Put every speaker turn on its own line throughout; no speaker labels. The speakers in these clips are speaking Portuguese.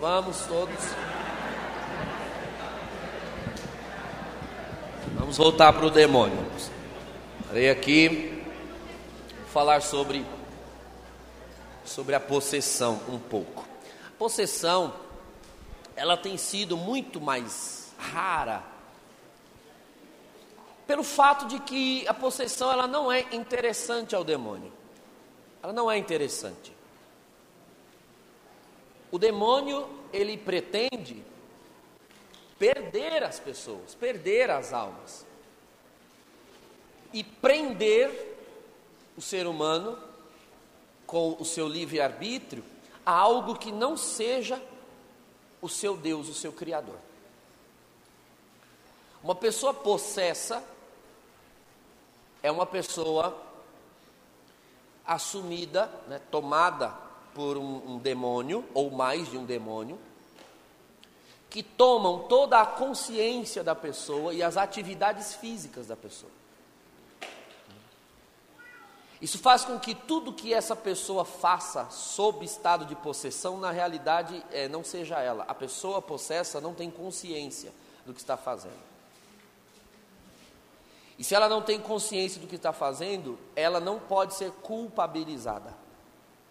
vamos todos. Vamos voltar para o demônio. Parei aqui falar sobre sobre a possessão um pouco. A possessão ela tem sido muito mais rara pelo fato de que a possessão ela não é interessante ao demônio. Ela não é interessante. O demônio, ele pretende perder as pessoas, perder as almas e prender o ser humano com o seu livre-arbítrio a algo que não seja o seu Deus, o seu Criador. Uma pessoa possessa é uma pessoa assumida, né, tomada por um, um demônio, ou mais de um demônio, que tomam toda a consciência da pessoa e as atividades físicas da pessoa. Isso faz com que tudo que essa pessoa faça sob estado de possessão, na realidade, é, não seja ela. A pessoa possessa não tem consciência do que está fazendo. E se ela não tem consciência do que está fazendo, ela não pode ser culpabilizada.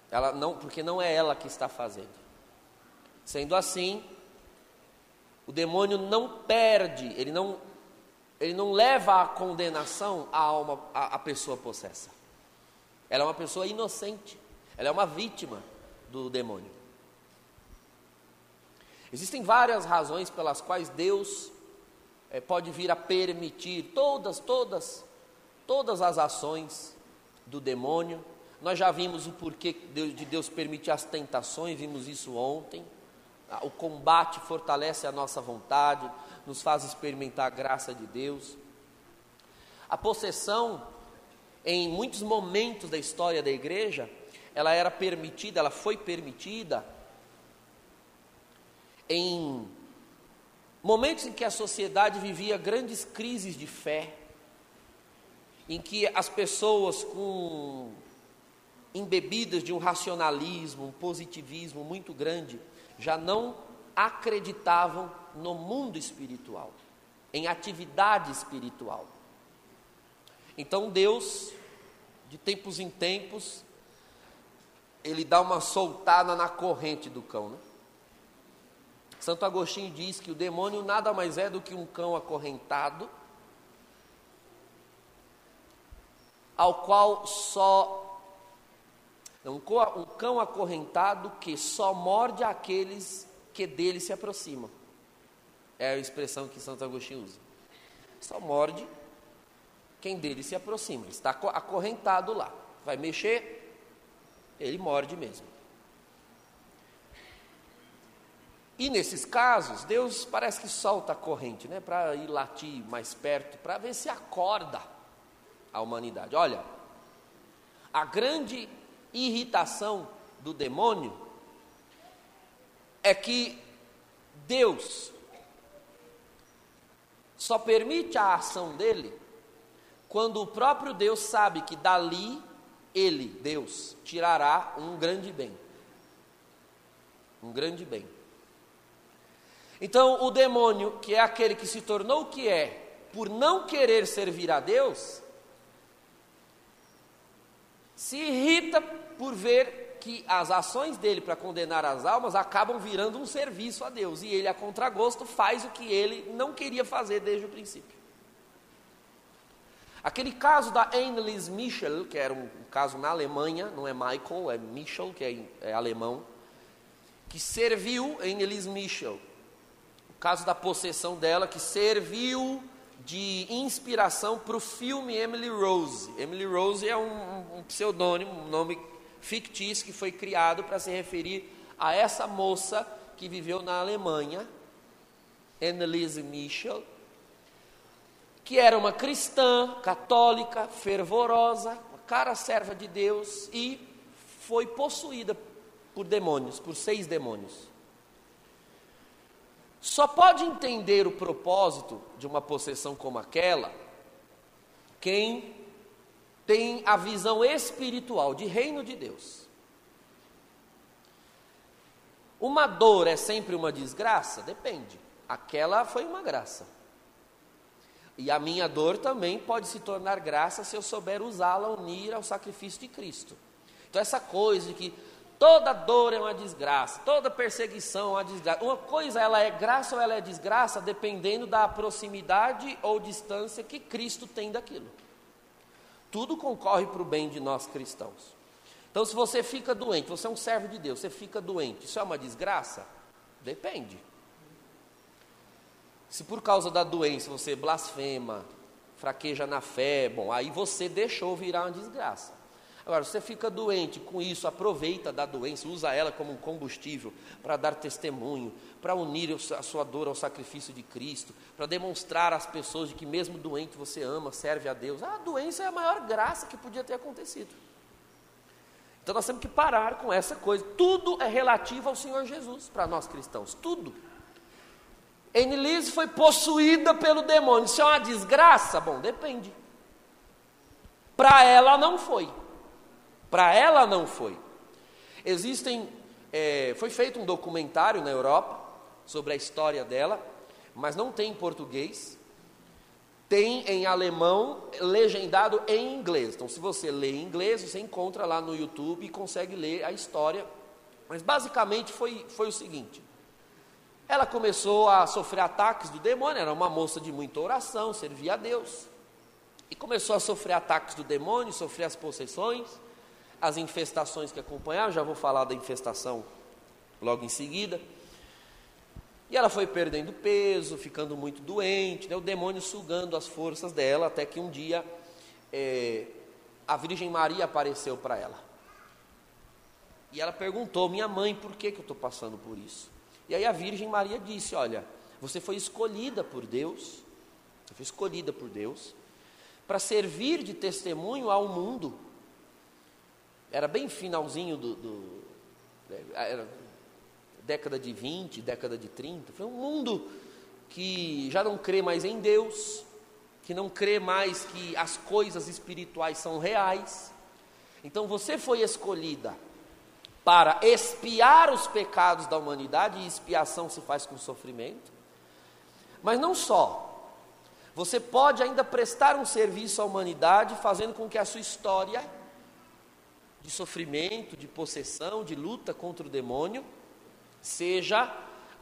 Ela não, porque não é ela que está fazendo. Sendo assim, o demônio não perde, ele não, ele não leva à condenação a alma, a, a pessoa possessa. Ela é uma pessoa inocente, ela é uma vítima do demônio. Existem várias razões pelas quais Deus é, pode vir a permitir todas, todas, todas as ações do demônio. Nós já vimos o porquê de Deus permitir as tentações, vimos isso ontem. O combate fortalece a nossa vontade, nos faz experimentar a graça de Deus. A possessão, em muitos momentos da história da igreja, ela era permitida, ela foi permitida em Momentos em que a sociedade vivia grandes crises de fé, em que as pessoas com embebidas de um racionalismo, um positivismo muito grande, já não acreditavam no mundo espiritual, em atividade espiritual. Então Deus, de tempos em tempos, ele dá uma soltada na corrente do cão, né? Santo Agostinho diz que o demônio nada mais é do que um cão acorrentado, ao qual só. Um cão acorrentado que só morde aqueles que dele se aproximam. É a expressão que Santo Agostinho usa. Só morde quem dele se aproxima. Está acorrentado lá. Vai mexer, ele morde mesmo. E nesses casos, Deus parece que solta a corrente, né, para ir latir mais perto, para ver se acorda a humanidade. Olha, a grande irritação do demônio é que Deus só permite a ação dele quando o próprio Deus sabe que dali ele, Deus, tirará um grande bem. Um grande bem. Então, o demônio, que é aquele que se tornou o que é, por não querer servir a Deus, se irrita por ver que as ações dele para condenar as almas acabam virando um serviço a Deus, e ele, a contragosto, faz o que ele não queria fazer desde o princípio. Aquele caso da Annelies Michel, que era um caso na Alemanha, não é Michael, é Michel, que é, é alemão, que serviu Annelies Michel caso da possessão dela, que serviu de inspiração para o filme Emily Rose. Emily Rose é um, um pseudônimo, um nome fictício que foi criado para se referir a essa moça que viveu na Alemanha, Anneliese Michel, que era uma cristã católica, fervorosa, uma cara serva de Deus e foi possuída por demônios, por seis demônios. Só pode entender o propósito de uma possessão como aquela quem tem a visão espiritual de reino de Deus. Uma dor é sempre uma desgraça? Depende. Aquela foi uma graça. E a minha dor também pode se tornar graça se eu souber usá-la, unir ao sacrifício de Cristo. Então, essa coisa de que toda dor é uma desgraça, toda perseguição é uma desgraça. Uma coisa, ela é graça ou ela é desgraça, dependendo da proximidade ou distância que Cristo tem daquilo. Tudo concorre para o bem de nós cristãos. Então, se você fica doente, você é um servo de Deus, você fica doente, isso é uma desgraça? Depende. Se por causa da doença você blasfema, fraqueja na fé, bom, aí você deixou virar uma desgraça. Agora, você fica doente com isso, aproveita da doença, usa ela como um combustível para dar testemunho, para unir a sua dor ao sacrifício de Cristo, para demonstrar às pessoas de que mesmo doente você ama, serve a Deus. A doença é a maior graça que podia ter acontecido. Então nós temos que parar com essa coisa. Tudo é relativo ao Senhor Jesus para nós cristãos, tudo. Enilise foi possuída pelo demônio. Isso é uma desgraça? Bom, depende. Para ela não foi. Para ela não foi. Existem. É, foi feito um documentário na Europa sobre a história dela, mas não tem em português. Tem em alemão, legendado em inglês. Então, se você lê em inglês, você encontra lá no YouTube e consegue ler a história. Mas basicamente foi, foi o seguinte: ela começou a sofrer ataques do demônio, era uma moça de muita oração, servia a Deus. E começou a sofrer ataques do demônio, sofrer as possessões, as infestações que acompanhavam, já vou falar da infestação logo em seguida. E ela foi perdendo peso, ficando muito doente, né? o demônio sugando as forças dela, até que um dia é, a Virgem Maria apareceu para ela. E ela perguntou: Minha mãe, por que, que eu estou passando por isso? E aí a Virgem Maria disse: Olha, você foi escolhida por Deus, você foi escolhida por Deus, para servir de testemunho ao mundo. Era bem finalzinho do. do era década de 20, década de 30. Foi um mundo que já não crê mais em Deus, que não crê mais que as coisas espirituais são reais. Então você foi escolhida para expiar os pecados da humanidade, e expiação se faz com sofrimento. Mas não só, você pode ainda prestar um serviço à humanidade, fazendo com que a sua história de sofrimento, de possessão, de luta contra o demônio, seja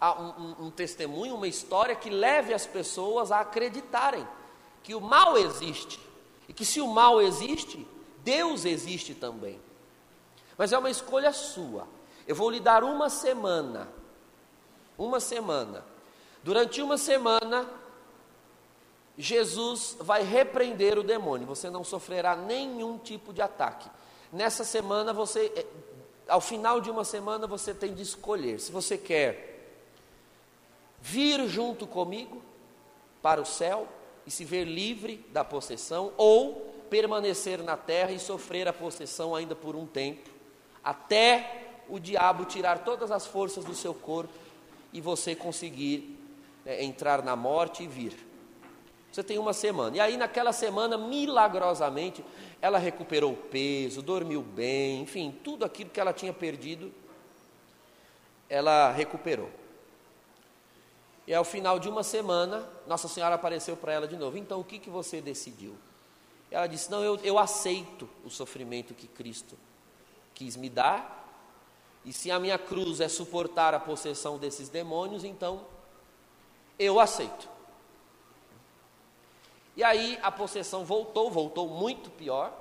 um, um, um testemunho, uma história que leve as pessoas a acreditarem que o mal existe e que se o mal existe, Deus existe também. Mas é uma escolha sua. Eu vou lhe dar uma semana. Uma semana. Durante uma semana, Jesus vai repreender o demônio. Você não sofrerá nenhum tipo de ataque. Nessa semana, você, eh, ao final de uma semana, você tem de escolher se você quer vir junto comigo para o céu e se ver livre da possessão, ou permanecer na terra e sofrer a possessão ainda por um tempo até o diabo tirar todas as forças do seu corpo e você conseguir né, entrar na morte e vir. Você tem uma semana. E aí, naquela semana, milagrosamente, ela recuperou o peso, dormiu bem, enfim, tudo aquilo que ela tinha perdido, ela recuperou. E ao final de uma semana, Nossa Senhora apareceu para ela de novo. Então, o que, que você decidiu? Ela disse: Não, eu, eu aceito o sofrimento que Cristo quis me dar, e se a minha cruz é suportar a possessão desses demônios, então eu aceito. E aí a possessão voltou, voltou muito pior,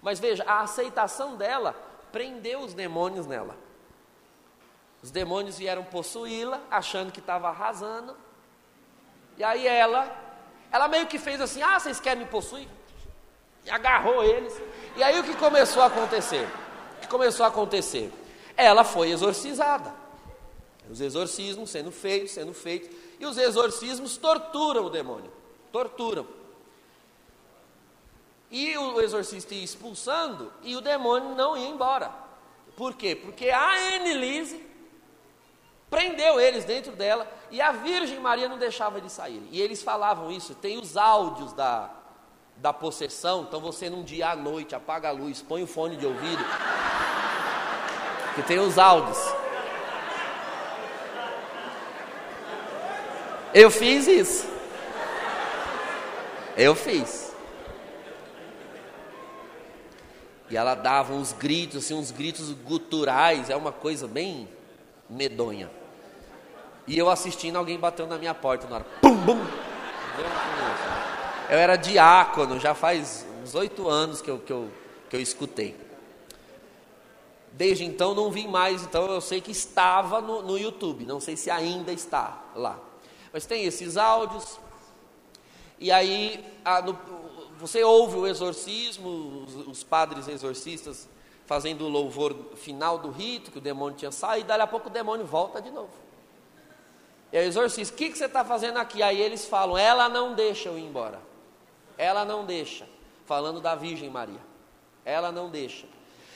mas veja, a aceitação dela prendeu os demônios nela. Os demônios vieram possuí-la, achando que estava arrasando. E aí ela, ela meio que fez assim: ah, vocês querem me possuir? E agarrou eles. E aí o que começou a acontecer? que começou a acontecer? Ela foi exorcizada. Os exorcismos sendo feitos, sendo feitos, e os exorcismos torturam o demônio, torturam. E o exorcista ia expulsando e o demônio não ia embora. Por quê? Porque a Annelise prendeu eles dentro dela e a Virgem Maria não deixava de sair. E eles falavam isso, tem os áudios da, da possessão. Então você num dia à noite apaga a luz, põe o fone de ouvido, que tem os áudios. Eu fiz isso. Eu fiz. E ela dava uns gritos, assim, uns gritos guturais, é uma coisa bem medonha. E eu assistindo, alguém bateu na minha porta na hora. Pum, bum! Eu era diácono, já faz uns oito anos que eu, que, eu, que eu escutei. Desde então não vi mais, então eu sei que estava no, no YouTube, não sei se ainda está lá. Mas tem esses áudios, e aí a, no, você ouve o exorcismo, os, os, padres exorcistas fazendo o louvor final do rito, que o demônio tinha saído, daí a pouco o demônio volta de novo. E aí o exorcista, o que, que você está fazendo aqui? Aí eles falam, ela não deixa eu ir embora. Ela não deixa. Falando da Virgem Maria. Ela não deixa.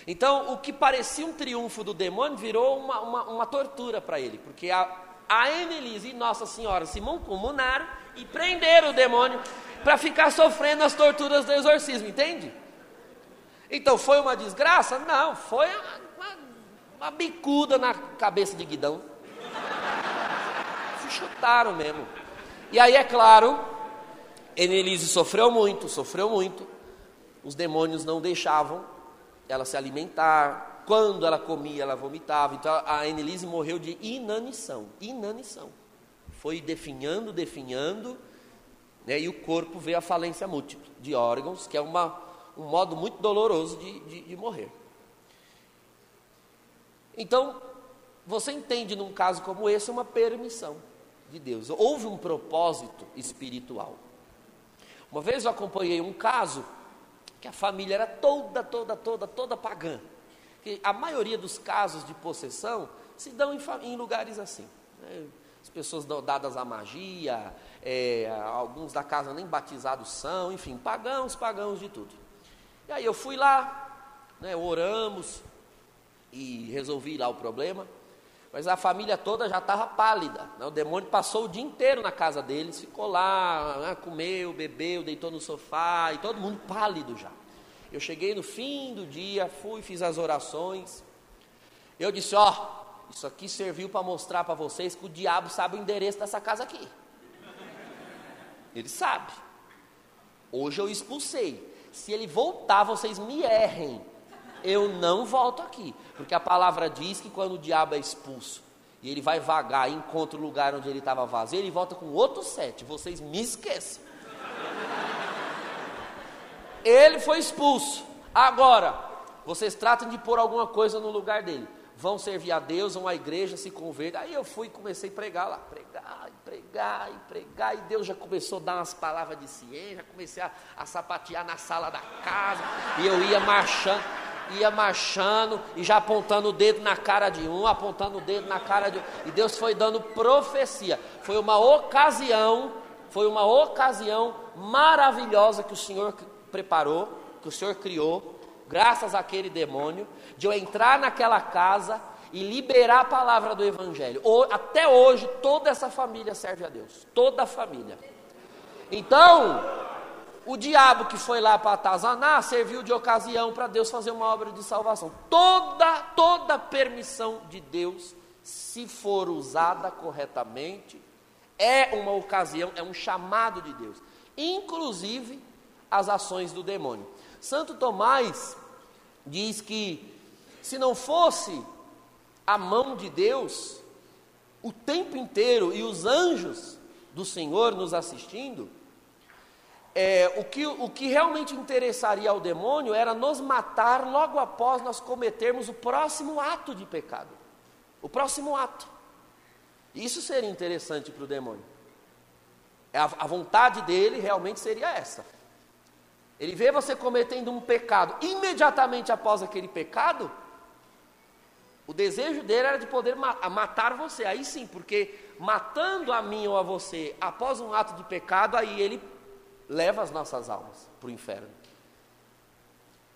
Então, o que parecia um triunfo do demônio virou uma, uma, uma tortura para ele, porque a, a Annelise e Nossa Senhora se mancomunaram e prenderam o demônio para ficar sofrendo as torturas do exorcismo, entende? Então, foi uma desgraça? Não, foi uma, uma bicuda na cabeça de Guidão. Se chutaram mesmo. E aí, é claro, Annelise sofreu muito, sofreu muito. Os demônios não deixavam ela se alimentar. Quando ela comia, ela vomitava. Então a Annelise morreu de inanição. Inanição. Foi definhando, definhando, né, e o corpo veio à falência múltipla de órgãos, que é uma, um modo muito doloroso de, de, de morrer. Então, você entende num caso como esse uma permissão de Deus. Houve um propósito espiritual. Uma vez eu acompanhei um caso que a família era toda, toda, toda, toda pagã. Que a maioria dos casos de possessão se dão em, em lugares assim. Né? As pessoas dadas à magia, é, alguns da casa nem batizados são, enfim, pagãos, pagãos de tudo. E aí eu fui lá, né, oramos e resolvi lá o problema. Mas a família toda já estava pálida. Né? O demônio passou o dia inteiro na casa deles, ficou lá, né? comeu, bebeu, deitou no sofá, e todo mundo pálido já. Eu cheguei no fim do dia, fui, fiz as orações. Eu disse: Ó, isso aqui serviu para mostrar para vocês que o diabo sabe o endereço dessa casa aqui. Ele sabe. Hoje eu expulsei. Se ele voltar, vocês me errem eu não volto aqui. Porque a palavra diz que quando o diabo é expulso e ele vai vagar encontra o lugar onde ele estava vazio, ele volta com outros sete. Vocês me esqueçam. Ele foi expulso. Agora, vocês tratam de pôr alguma coisa no lugar dele. Vão servir a Deus, vão à igreja, se converter. Aí eu fui e comecei a pregar lá. Pregar, pregar, pregar. E Deus já começou a dar umas palavras de ciência. Já comecei a, a sapatear na sala da casa. E eu ia marchando ia marchando e já apontando o dedo na cara de um, apontando o dedo na cara de um. E Deus foi dando profecia. Foi uma ocasião, foi uma ocasião maravilhosa que o Senhor preparou, que o Senhor criou, graças àquele demônio, de eu entrar naquela casa e liberar a palavra do Evangelho. Até hoje, toda essa família serve a Deus. Toda a família. Então, o diabo que foi lá para atazanar serviu de ocasião para Deus fazer uma obra de salvação. Toda, toda permissão de Deus, se for usada corretamente, é uma ocasião, é um chamado de Deus. Inclusive as ações do demônio. Santo Tomás diz que se não fosse a mão de Deus, o tempo inteiro e os anjos do Senhor nos assistindo, é, o, que, o que realmente interessaria ao demônio era nos matar logo após nós cometermos o próximo ato de pecado. O próximo ato. Isso seria interessante para o demônio. A, a vontade dele realmente seria essa. Ele vê você cometendo um pecado, imediatamente após aquele pecado, o desejo dele era de poder matar você. Aí sim, porque matando a mim ou a você após um ato de pecado, aí ele leva as nossas almas para o inferno.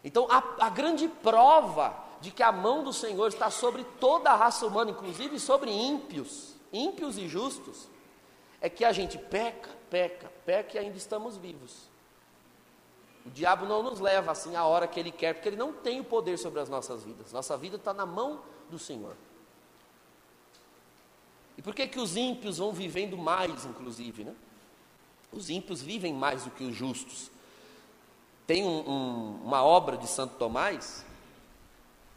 Então, a, a, grande prova de que a mão do Senhor está sobre toda a raça humana, inclusive sobre ímpios, ímpios e justos, é que a gente peca, peca, peca e ainda estamos vivos. O diabo não nos leva assim a hora que ele quer, porque ele não tem o poder sobre as nossas vidas. Nossa vida está na mão do Senhor. E por que, que os ímpios vão vivendo mais, inclusive? Né? Os ímpios vivem mais do que os justos. Tem um, um, uma obra de Santo Tomás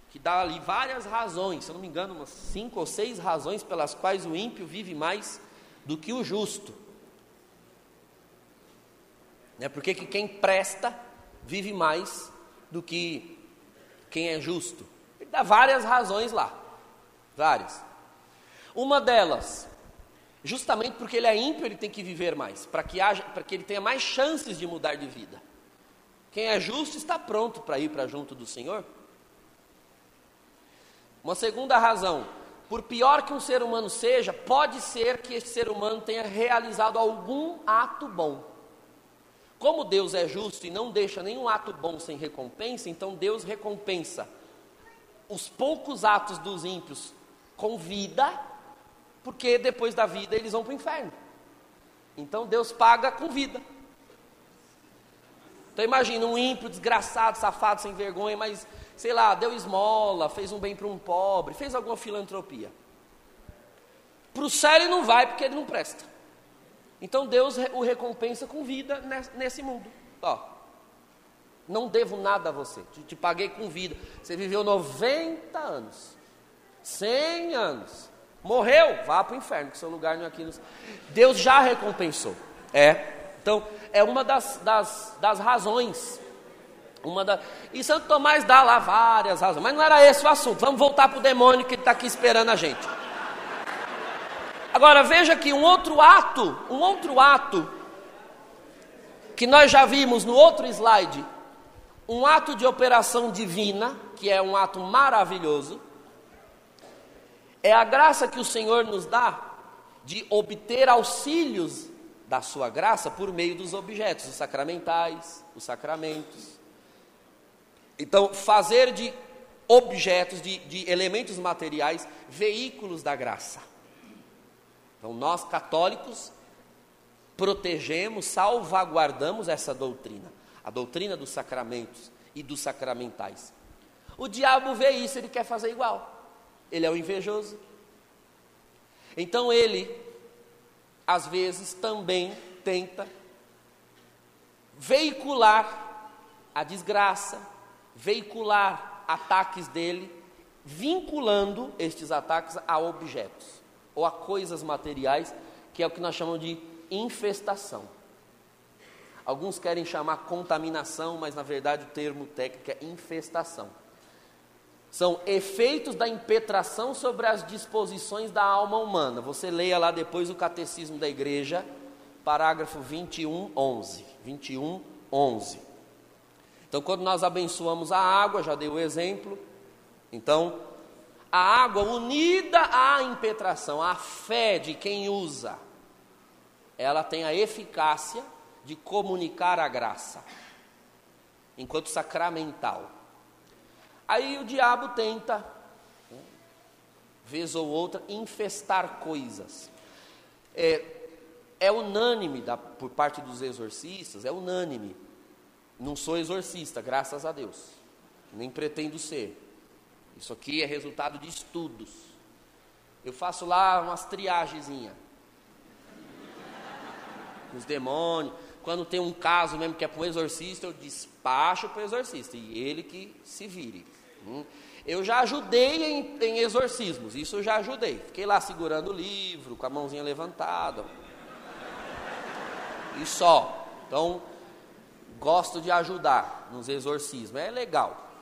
que dá ali várias razões, se eu não me engano, umas cinco ou seis razões pelas quais o ímpio vive mais do que o justo. É porque que quem presta vive mais do que quem é justo. Ele dá várias razões lá, várias. Uma delas, justamente porque ele é ímpio, ele tem que viver mais, para que que ele tenha mais chances de mudar de vida. Quem é justo está pronto para ir para junto do Senhor. Uma segunda razão, por pior que um ser humano seja, pode ser que esse ser humano tenha realizado algum ato bom. Como Deus é justo e não deixa nenhum ato bom sem recompensa, então Deus recompensa os poucos atos dos ímpios com vida porque depois da vida eles vão para o inferno. Então Deus paga com vida. Então imagina um ímpio, desgraçado, safado, sem vergonha, mas sei lá, deu esmola, fez um bem para um pobre, fez alguma filantropia. Para o céu ele não vai porque ele não presta. Então Deus o recompensa com vida nesse mundo. Ó, não devo nada a você, te, te paguei com vida. Você viveu 90 anos, 100 anos. Morreu, vá para o inferno, que seu lugar não é aqui. Deus já recompensou. É. Então, é uma das, das, das razões. Uma da... E Santo Tomás dá lá várias razões, mas não era esse o assunto. Vamos voltar para o demônio que está aqui esperando a gente. Agora veja que um outro ato, um outro ato que nós já vimos no outro slide, um ato de operação divina, que é um ato maravilhoso, é a graça que o Senhor nos dá de obter auxílios da sua graça por meio dos objetos, os sacramentais, os sacramentos. Então, fazer de objetos, de, de elementos materiais, veículos da graça. Então, nós católicos protegemos, salvaguardamos essa doutrina, a doutrina dos sacramentos e dos sacramentais. O diabo vê isso, ele quer fazer igual ele é o invejoso. Então ele, às vezes, também tenta veicular a desgraça, veicular ataques dele, vinculando estes ataques a objetos ou a coisas materiais, que é o que nós chamamos de infestação. Alguns querem chamar contaminação, mas na verdade o termo técnico é infestação são efeitos da impetração sobre as disposições da alma humana. Você leia lá depois o Catecismo da Igreja, parágrafo 21, 11. 21, 11. Então, quando nós abençoamos a água, já dei o exemplo. Então, a água unida à impetração, à fé de quem usa, ela tem a eficácia de comunicar a graça, enquanto sacramental. Aí o diabo tenta, vez ou outra, infestar coisas. É, é unânime da, por parte dos exorcistas, é unânime. Não sou exorcista, graças a Deus. Nem pretendo ser. Isso aqui é resultado de estudos. Eu faço lá umas triagenzinhas. Os demônios. Quando tem um caso mesmo que é para um exorcista, eu despacho para o exorcista. E ele que se vire. Hum? Eu já ajudei em, em, exorcismos, isso eu já ajudei. Fiquei lá segurando o livro, com a mãozinha levantada. E só. Então, gosto de ajudar nos exorcismos, é legal.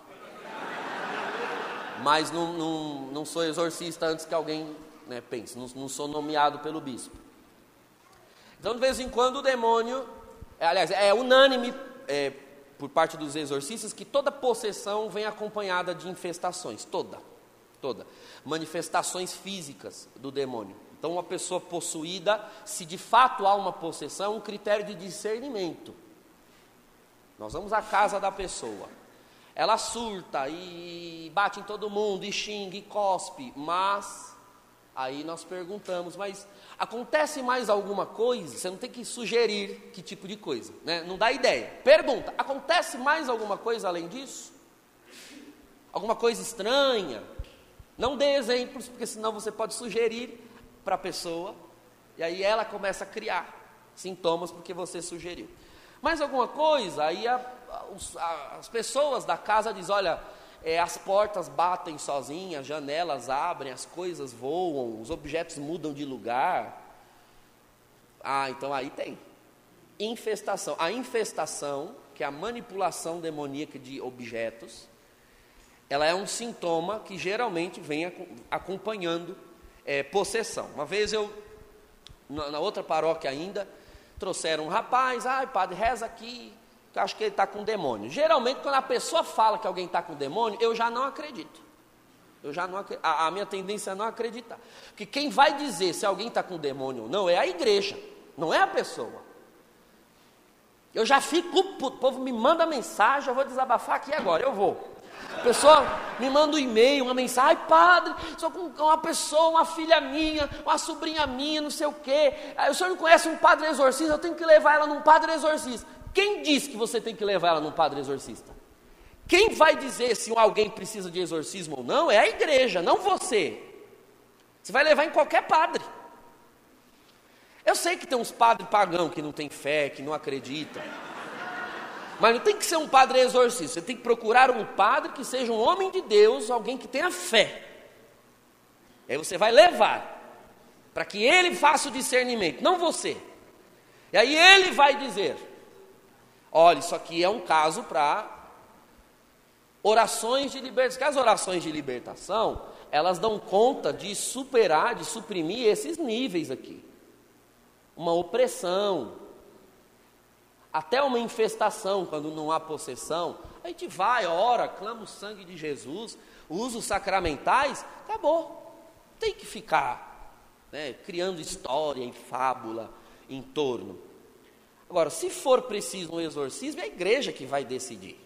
Mas não, não, não sou exorcista antes que alguém né, pense, não, não sou nomeado pelo bispo. Então, de vez em quando, o demônio, é, aliás, é unânime. É, por parte dos exorcistas que toda possessão vem acompanhada de infestações, toda, toda, manifestações físicas do demônio. Então, uma pessoa possuída, se de fato há uma possessão, um critério de discernimento. Nós vamos à casa da pessoa. Ela surta e bate em todo mundo, e xinga, e cospe, mas aí nós perguntamos, mas Acontece mais alguma coisa? Você não tem que sugerir que tipo de coisa, né? Não dá ideia. Pergunta: acontece mais alguma coisa além disso? Alguma coisa estranha? Não dê exemplos, porque senão você pode sugerir para a pessoa, e aí ela começa a criar sintomas porque você sugeriu. Mais alguma coisa, aí a, a, as pessoas da casa dizem: olha, é, as portas batem sozinhas, as janelas abrem, as coisas voam, os objetos mudam de lugar. Ah, então aí tem. Infestação. A infestação, que é a manipulação demoníaca de objetos, ela é um sintoma que geralmente vem acompanhando é, possessão. Uma vez eu, na outra paróquia ainda, trouxeram um rapaz, ai padre, reza aqui, que eu acho que ele está com demônio. Geralmente, quando a pessoa fala que alguém está com demônio, eu já não acredito. Eu já não a, a minha tendência é não acreditar. Porque quem vai dizer se alguém está com demônio ou não é a igreja, não é a pessoa. Eu já fico, o povo me manda mensagem, eu vou desabafar aqui agora, eu vou. Pessoa me manda um e-mail, uma mensagem, ai padre, sou com uma pessoa, uma filha minha, uma sobrinha minha, não sei o quê. O senhor não conhece um padre exorcista, eu tenho que levar ela num padre exorcista. Quem diz que você tem que levar ela num padre exorcista? Quem vai dizer se alguém precisa de exorcismo ou não é a igreja, não você. Você vai levar em qualquer padre. Eu sei que tem uns padres pagão que não tem fé, que não acredita. Mas não tem que ser um padre exorcista. Você tem que procurar um padre que seja um homem de Deus, alguém que tenha fé. Aí você vai levar para que ele faça o discernimento, não você. E aí ele vai dizer: olha, isso aqui é um caso para orações de libertação. Que as orações de libertação, elas dão conta de superar, de suprimir esses níveis aqui. Uma opressão, até uma infestação, quando não há possessão, a gente vai, ora, clama o sangue de Jesus, usa os sacramentais, acabou. Tem que ficar né, criando história e fábula em torno. Agora, se for preciso um exorcismo, é a igreja que vai decidir.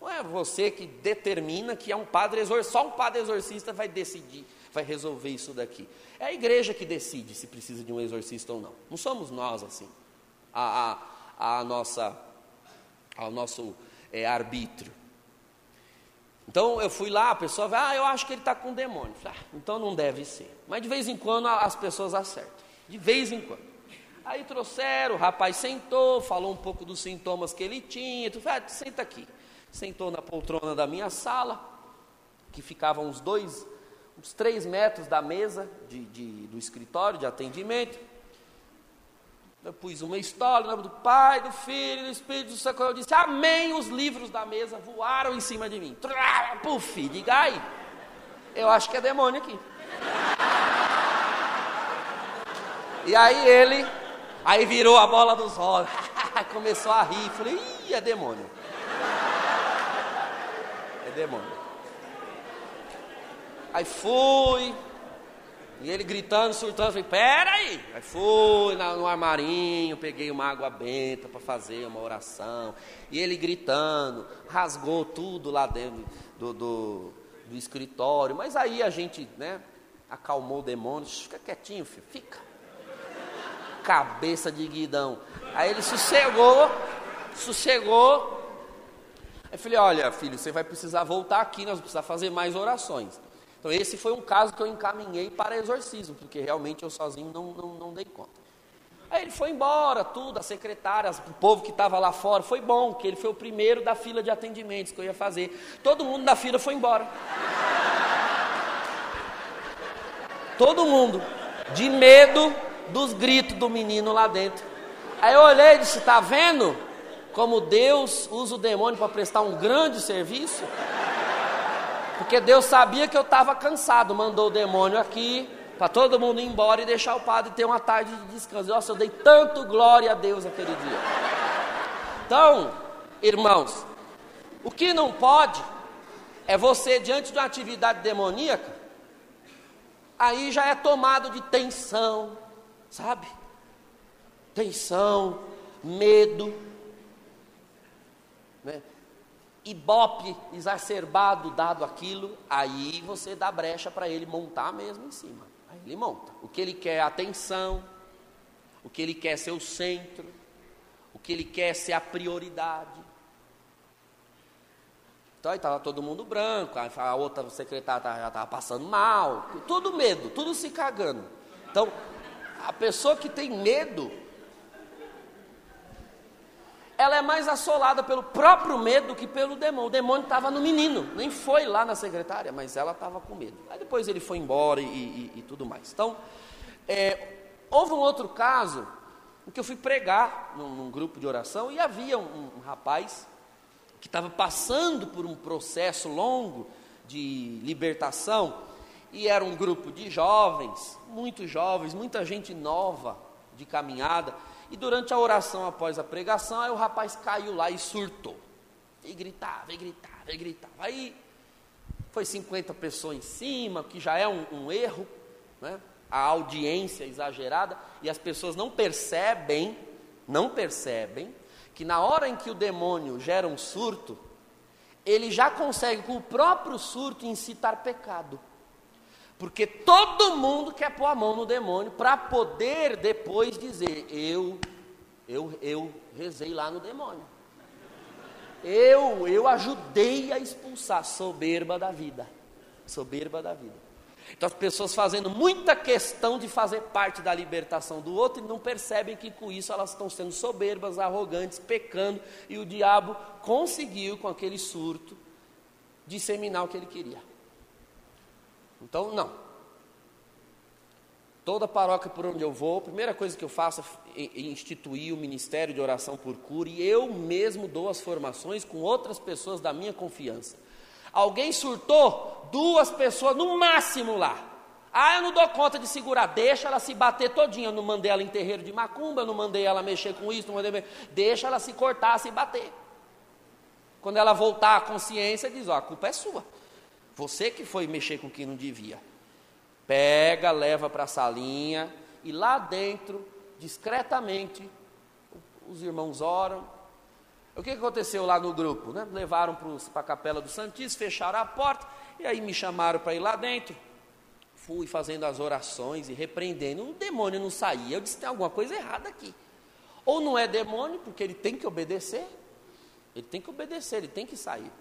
Não é você que determina que é um padre exorcista, só um padre exorcista vai decidir, vai resolver isso daqui. É a igreja que decide se precisa de um exorcista ou não. Não somos nós assim. A, a, a nossa, ao nosso é, arbítrio. Então eu fui lá, a pessoa vai, ah, eu acho que ele está com demônio. Ah, então não deve ser. Mas de vez em quando as pessoas acertam. De vez em quando. Aí trouxeram, o rapaz sentou, falou um pouco dos sintomas que ele tinha. Tu falou, ah, senta aqui. Sentou na poltrona da minha sala, que ficava uns dois, uns três metros da mesa de, de, do escritório de atendimento. Pus uma história, nome do Pai, do Filho, do Espírito Santo. Eu disse, amém. Os livros da mesa voaram em cima de mim. Puf, diga aí. Eu acho que é demônio aqui. E aí ele Aí virou a bola dos olhos, começou a rir. Falei, ih, é demônio. É demônio. Aí fui, e ele gritando, surtando, falei, peraí. Aí fui no armarinho, peguei uma água benta para fazer uma oração. E ele gritando, rasgou tudo lá dentro do, do, do escritório. Mas aí a gente, né, acalmou o demônio. Fica quietinho, filho, fica cabeça de guidão. Aí ele sossegou, sossegou. Aí eu falei: Olha, filho, você vai precisar voltar aqui, nós vamos precisar fazer mais orações. Então, esse foi um caso que eu encaminhei para exorcismo, porque realmente eu sozinho não, não, não dei conta. Aí ele foi embora, tudo, a secretária, o povo que estava lá fora, foi bom, que ele foi o primeiro da fila de atendimentos que eu ia fazer. Todo mundo da fila foi embora. Todo mundo, de medo dos gritos do menino lá dentro. Aí eu olhei e disse: Está vendo como Deus usa o demônio para prestar um grande serviço? Porque Deus sabia que eu estava cansado, mandou o demônio aqui para todo mundo ir embora e deixar o padre ter uma tarde de descanso. Nossa, eu dei tanto glória a Deus aquele dia. Então, irmãos, o que não pode é você, diante de uma atividade demoníaca, aí já é tomado de tensão, sabe? Tensão, medo, né? Ibope exacerbado dado aquilo, aí você dá brecha para ele montar mesmo em cima. Aí ele monta. O que ele quer é atenção, o que ele quer é ser o centro, o que ele quer é ser a prioridade. Então aí estava todo mundo branco, a outra secretária já estava passando mal, tudo medo, tudo se cagando. Então, a pessoa que tem medo, ela é mais assolada pelo próprio medo do que pelo demônio. O demônio estava no menino, nem foi lá na secretária, mas ela estava com medo. Aí depois ele foi embora e, e, e tudo mais. Então, é, houve um outro caso em que eu fui pregar num, num grupo de oração e havia um, um rapaz que estava passando por um processo longo de libertação e era um grupo de jovens, muito jovens, muita gente nova de caminhada. E durante a oração após a pregação, aí o rapaz caiu lá e surtou. E gritava, e gritava, e gritava. Aí foi 50 pessoas em cima, que já é um, um erro, né? a audiência exagerada, e as pessoas não percebem, não percebem, que na hora em que o demônio gera um surto, ele já consegue com o próprio surto incitar pecado. Porque todo mundo quer pôr a mão no demônio para poder depois dizer: eu, eu, eu rezei lá no demônio. Eu, eu ajudei a expulsar soberba da vida. Soberba da vida. Então as pessoas fazendo muita questão de fazer parte da libertação do outro e não percebem que com isso elas estão sendo soberbas, arrogantes, pecando, e o diabo conseguiu com aquele surto disseminar o que ele queria. Então, não. Toda paróquia por onde eu vou, a primeira coisa que eu faço é instituir o ministério de oração por cura e eu mesmo dou as formações com outras pessoas da minha confiança. Alguém surtou, duas pessoas no máximo lá. Ah, eu não dou conta de segurar, deixa ela se bater todinha. Eu não mandei ela em terreiro de macumba, eu não mandei ela mexer com isso, não mandei. Deixa ela se cortar, se bater. Quando ela voltar à consciência, diz: ó, a culpa é sua. Você que foi mexer com quem não devia. Pega, leva para a salinha e lá dentro, discretamente, os irmãos oram. O que aconteceu lá no grupo? Né? Levaram para a capela do Santíssimo, fecharam a porta e aí me chamaram para ir lá dentro. Fui fazendo as orações e repreendendo. O demônio não saía. Eu disse: tem alguma coisa errada aqui. Ou não é demônio, porque ele tem que obedecer. Ele tem que obedecer, ele tem que sair.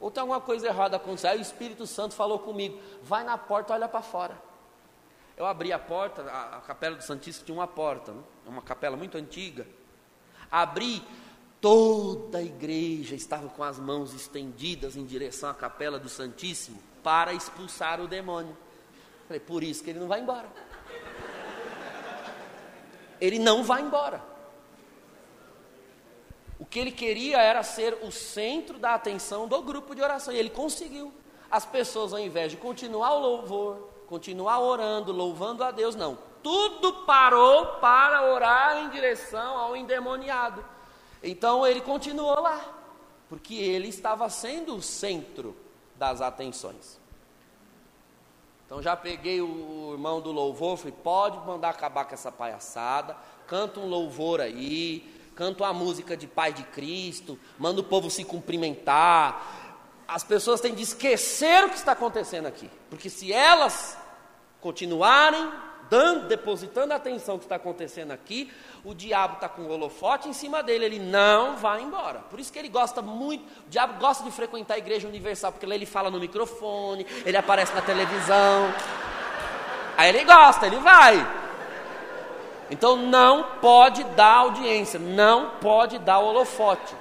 Ou tem alguma coisa errada acontecendo. Aí o Espírito Santo falou comigo: vai na porta, olha para fora. Eu abri a porta, a, a capela do Santíssimo tinha uma porta, né? é uma capela muito antiga. Abri, toda a igreja estava com as mãos estendidas em direção à capela do Santíssimo para expulsar o demônio. Falei, por isso que ele não vai embora. Ele não vai embora. O que ele queria era ser o centro da atenção do grupo de oração, e ele conseguiu. As pessoas, ao invés de continuar o louvor, continuar orando, louvando a Deus, não. Tudo parou para orar em direção ao endemoniado. Então ele continuou lá, porque ele estava sendo o centro das atenções. Então já peguei o irmão do louvor, falei, pode mandar acabar com essa palhaçada, canta um louvor aí, canta uma música de Pai de Cristo, manda o povo se cumprimentar. As pessoas têm de esquecer o que está acontecendo aqui, porque se elas continuarem dando, depositando a atenção que está acontecendo aqui, o diabo está com o holofote em cima dele, ele não vai embora. Por isso que ele gosta muito, o diabo gosta de frequentar a igreja universal, porque lá ele fala no microfone, ele aparece na televisão. Aí ele gosta, ele vai. Então não pode dar audiência, não pode dar holofote.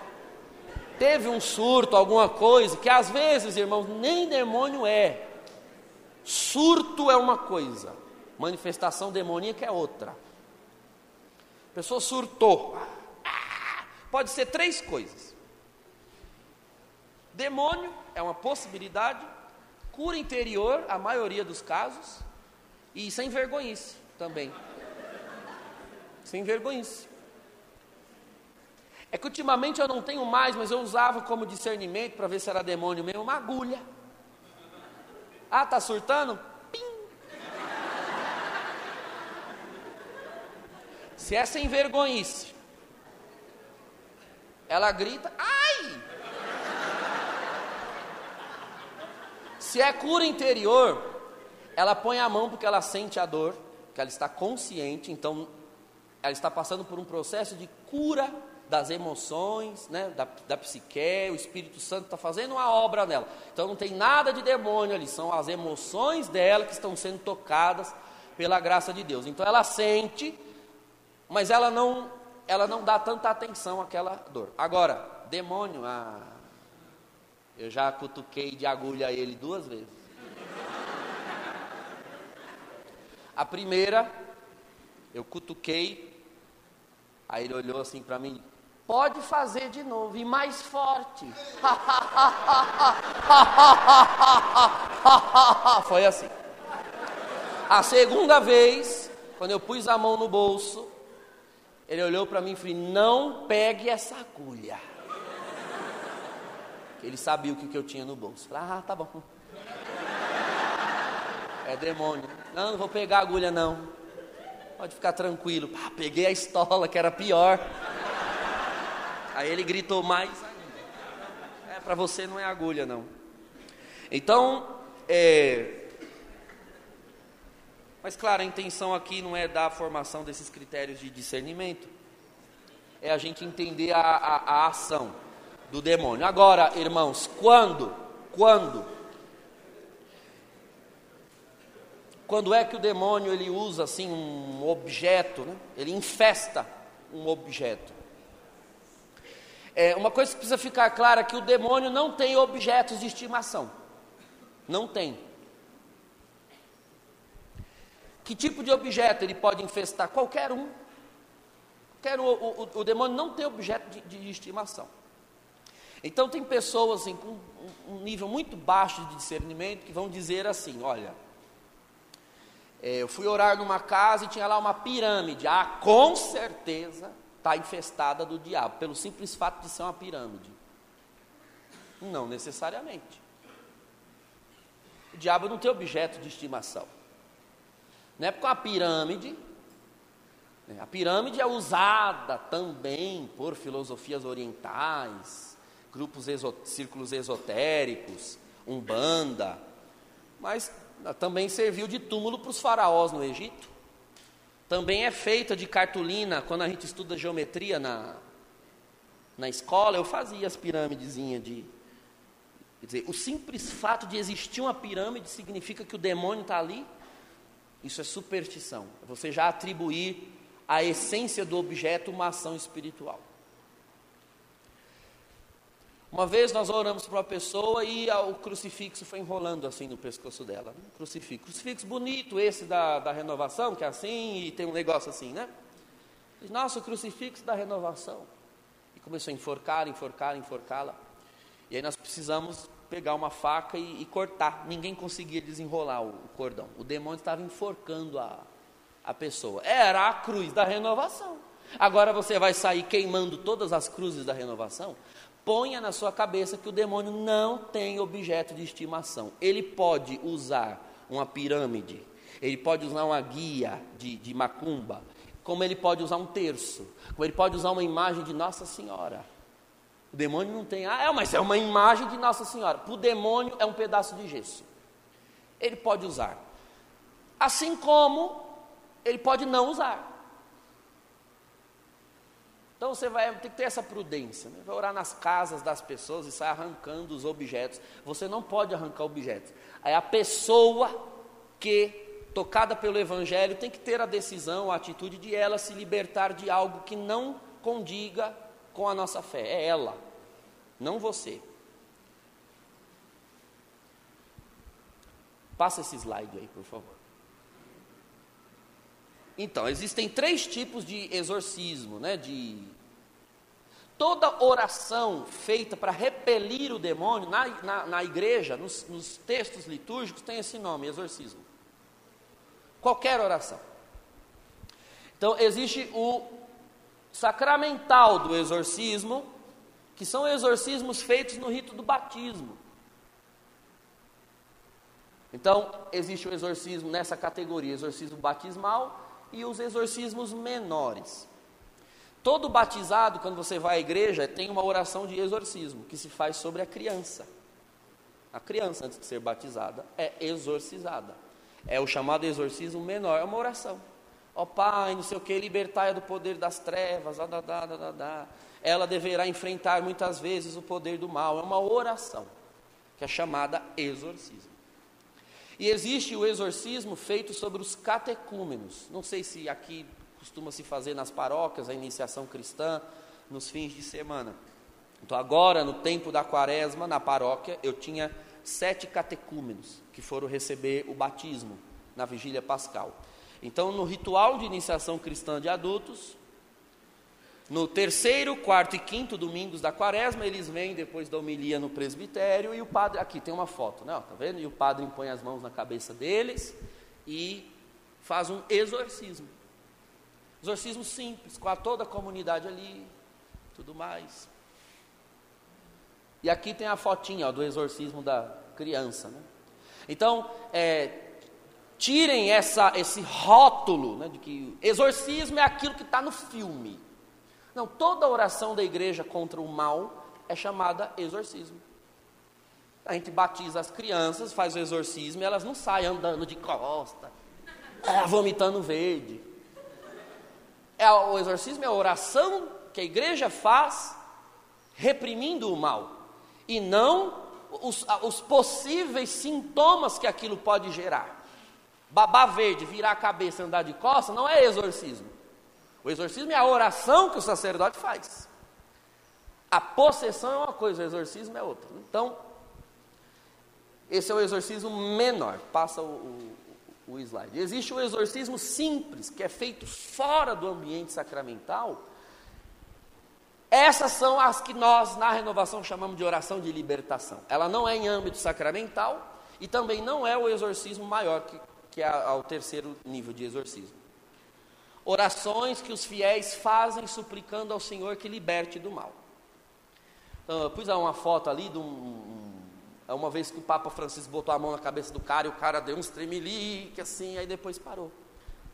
Teve um surto, alguma coisa, que às vezes, irmãos, nem demônio é. Surto é uma coisa, manifestação demoníaca é outra. A pessoa surtou. Pode ser três coisas. Demônio é uma possibilidade, cura interior, a maioria dos casos, e sem vergonhice também. Sem vergonhice. É que ultimamente eu não tenho mais, mas eu usava como discernimento para ver se era demônio mesmo, uma agulha. Ah, tá surtando? Pim. Se é sem vergonhice, ela grita, ai! Se é cura interior, ela põe a mão porque ela sente a dor, que ela está consciente, então ela está passando por um processo de cura das emoções, né, da, da psique, o Espírito Santo está fazendo uma obra nela. Então não tem nada de demônio ali, são as emoções dela que estão sendo tocadas pela graça de Deus. Então ela sente, mas ela não, ela não dá tanta atenção àquela dor. Agora, demônio, ah, eu já cutuquei de agulha ele duas vezes. A primeira, eu cutuquei, aí ele olhou assim para mim, pode fazer de novo e mais forte. Foi assim. A segunda vez, quando eu pus a mão no bolso, ele olhou para mim e falou: Não pegue essa agulha. Ele sabia o que, eu tinha no bolso. Falei, ah, tá bom. É demônio. Não, não vou pegar agulha, não. Pode ficar tranquilo. Ah, peguei a estola, que era pior. Aí ele gritou mais ainda. É, para você não é agulha, não. Então, é... Mas claro, a intenção aqui não é dar a formação desses critérios de discernimento. É a gente entender a, a, a ação do demônio. Agora, irmãos, quando, quando, quando é que o demônio ele usa assim um objeto, né? ele infesta um objeto? É, uma coisa que precisa ficar clara é que o demônio não tem objetos de estimação. Não tem. Que tipo de objeto ele pode infestar? Qualquer um. Qualquer o, o, o demônio não tem objeto de, de estimação. Então tem pessoas assim, com um nível muito baixo de discernimento que vão dizer assim, olha, eu fui orar numa casa e tinha lá uma pirâmide. Ah, com certeza está infestada do diabo, pelo simples fato de ser uma pirâmide. Não necessariamente. O diabo não tem objeto de estimação. Não é porque uma pirâmide. Né, a pirâmide é usada também por filosofias orientais, grupos círculos esotéricos, umbanda, mas também serviu de túmulo para os faraós no Egito. Também é feita de cartolina, quando a gente estuda geometria na, na escola, eu fazia as pirâmidezinhas de. Quer dizer, o simples fato de existir uma pirâmide significa que o demônio está ali. Isso é superstição. Você já atribuir à essência do objeto uma ação espiritual. Uma vez nós oramos para uma pessoa e o crucifixo foi enrolando assim no pescoço dela. Né? Crucifixo. Crucifixo bonito, esse da, da renovação, que é assim e tem um negócio assim, né? Nossa, o crucifixo da renovação. E começou a enforcar, enforcar, enforcá-la. E aí nós precisamos pegar uma faca e, e, cortar. Ninguém conseguia desenrolar o, o cordão. O demônio estava enforcando a, a pessoa. Era a cruz da renovação. Agora você vai sair queimando todas as cruzes da renovação? Ponha na sua cabeça que o demônio não tem objeto de estimação. Ele pode usar uma pirâmide, ele pode usar uma guia de, de macumba, como ele pode usar um terço, como ele pode usar uma imagem de Nossa Senhora. O demônio não tem, ah, é, mas é uma imagem de Nossa Senhora. Para o demônio é um pedaço de gesso. Ele pode usar. Assim como ele pode não usar. Então você vai ter que ter essa prudência, né? vai orar nas casas das pessoas e sai arrancando os objetos. Você não pode arrancar objetos. Aí a pessoa que, tocada pelo Evangelho, tem que ter a decisão, a atitude de ela se libertar de algo que não condiga com a nossa fé. É ela, não você. Passa esse slide aí, por favor. Então, existem três tipos de exorcismo, né? De toda oração feita para repelir o demônio na, na, na igreja, nos, nos textos litúrgicos, tem esse nome, exorcismo. Qualquer oração. Então, existe o sacramental do exorcismo, que são exorcismos feitos no rito do batismo. Então, existe o exorcismo nessa categoria, exorcismo batismal, e os exorcismos menores. Todo batizado, quando você vai à igreja, tem uma oração de exorcismo que se faz sobre a criança. A criança, antes de ser batizada, é exorcizada. É o chamado exorcismo menor, é uma oração. Ó oh, Pai, não sei o que, libertai do poder das trevas, da, da, da, da, da. Ela deverá enfrentar muitas vezes o poder do mal. É uma oração, que é chamada exorcismo. E existe o exorcismo feito sobre os catecúmenos. Não sei se aqui costuma se fazer nas paróquias, a iniciação cristã, nos fins de semana. Então, agora, no tempo da quaresma, na paróquia, eu tinha sete catecúmenos que foram receber o batismo na vigília pascal. Então, no ritual de iniciação cristã de adultos, no terceiro, quarto e quinto domingos da quaresma, eles vêm depois da homilia no presbitério e o padre, aqui tem uma foto, né? Tá vendo? E o padre impõe as mãos na cabeça deles e faz um exorcismo. Exorcismo simples, com a toda a comunidade ali, tudo mais. E aqui tem a fotinha ó, do exorcismo da criança, né? Então, é, tirem essa, esse rótulo né, de que exorcismo é aquilo que está no filme. Não, toda oração da igreja contra o mal é chamada exorcismo. A gente batiza as crianças, faz o exorcismo e elas não saem andando de costa, é, vomitando verde. É, o exorcismo é a oração que a igreja faz reprimindo o mal e não os, os possíveis sintomas que aquilo pode gerar. Babá verde, virar a cabeça e andar de costa não é exorcismo. O exorcismo é a oração que o sacerdote faz. A possessão é uma coisa, o exorcismo é outra. Então, esse é o exorcismo menor. Passa o, o, o slide. Existe o exorcismo simples, que é feito fora do ambiente sacramental. Essas são as que nós, na renovação, chamamos de oração de libertação. Ela não é em âmbito sacramental e também não é o exorcismo maior, que, que é o terceiro nível de exorcismo orações que os fiéis fazem suplicando ao Senhor que liberte do mal. Então, eu pus uma foto ali de um, uma vez que o Papa Francisco botou a mão na cabeça do cara e o cara deu um tremelique assim, aí depois parou.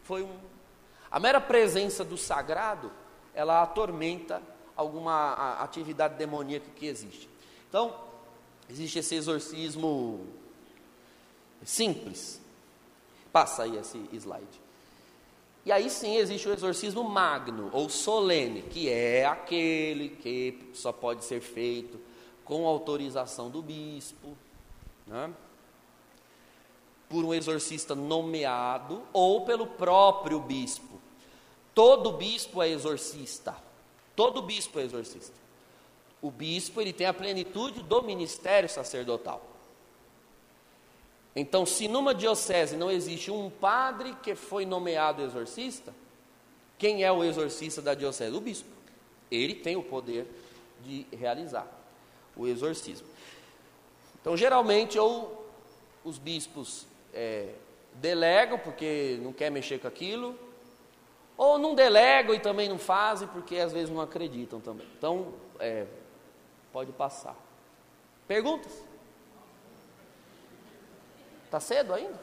Foi um a mera presença do sagrado, ela atormenta alguma atividade demoníaca que existe. Então, existe esse exorcismo simples. Passa aí esse slide. E aí sim existe o exorcismo magno ou solene, que é aquele que só pode ser feito com autorização do bispo, né? por um exorcista nomeado ou pelo próprio bispo. Todo bispo é exorcista. Todo bispo é exorcista. O bispo ele tem a plenitude do ministério sacerdotal. Então, se numa diocese não existe um padre que foi nomeado exorcista, quem é o exorcista da diocese? O bispo. Ele tem o poder de realizar o exorcismo. Então, geralmente, ou os bispos é, delegam porque não quer mexer com aquilo, ou não delegam e também não fazem porque às vezes não acreditam também. Então, é, pode passar. Perguntas? Está cedo ainda?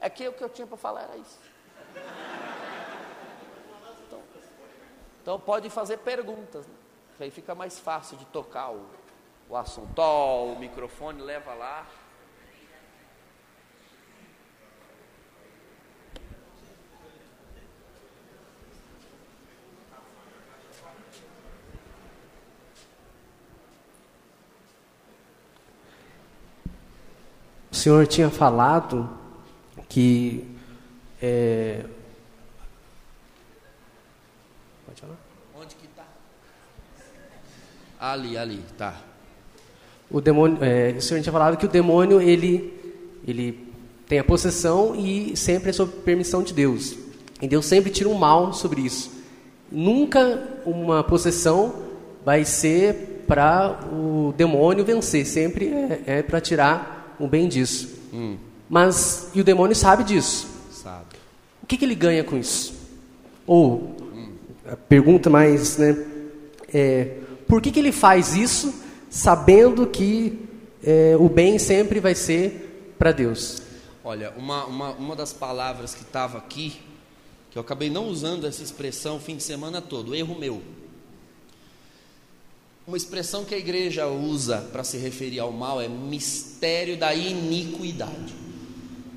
É que o que eu tinha para falar era isso. Então, então pode fazer perguntas, né? que aí fica mais fácil de tocar o, o assunto. Oh, o microfone leva lá.
Senhor tinha falado que. É...
Pode falar? Onde que está? Ali, ali, tá.
O demônio, é, o senhor tinha falado que o demônio ele, ele tem a possessão e sempre é sob permissão de Deus. E Deus sempre tira um mal sobre isso. Nunca uma possessão vai ser para o demônio vencer, sempre é, é para tirar o bem disso. Hum. Mas, e o demônio sabe disso.
Sabe.
O que, que ele ganha com isso? Ou, hum. a pergunta mais, né, é, por que, que ele faz isso sabendo que é, o bem sempre vai ser para Deus?
Olha, uma, uma, uma das palavras que estava aqui, que eu acabei não usando essa expressão o fim de semana todo, erro meu. Uma expressão que a igreja usa para se referir ao mal é mistério da iniquidade.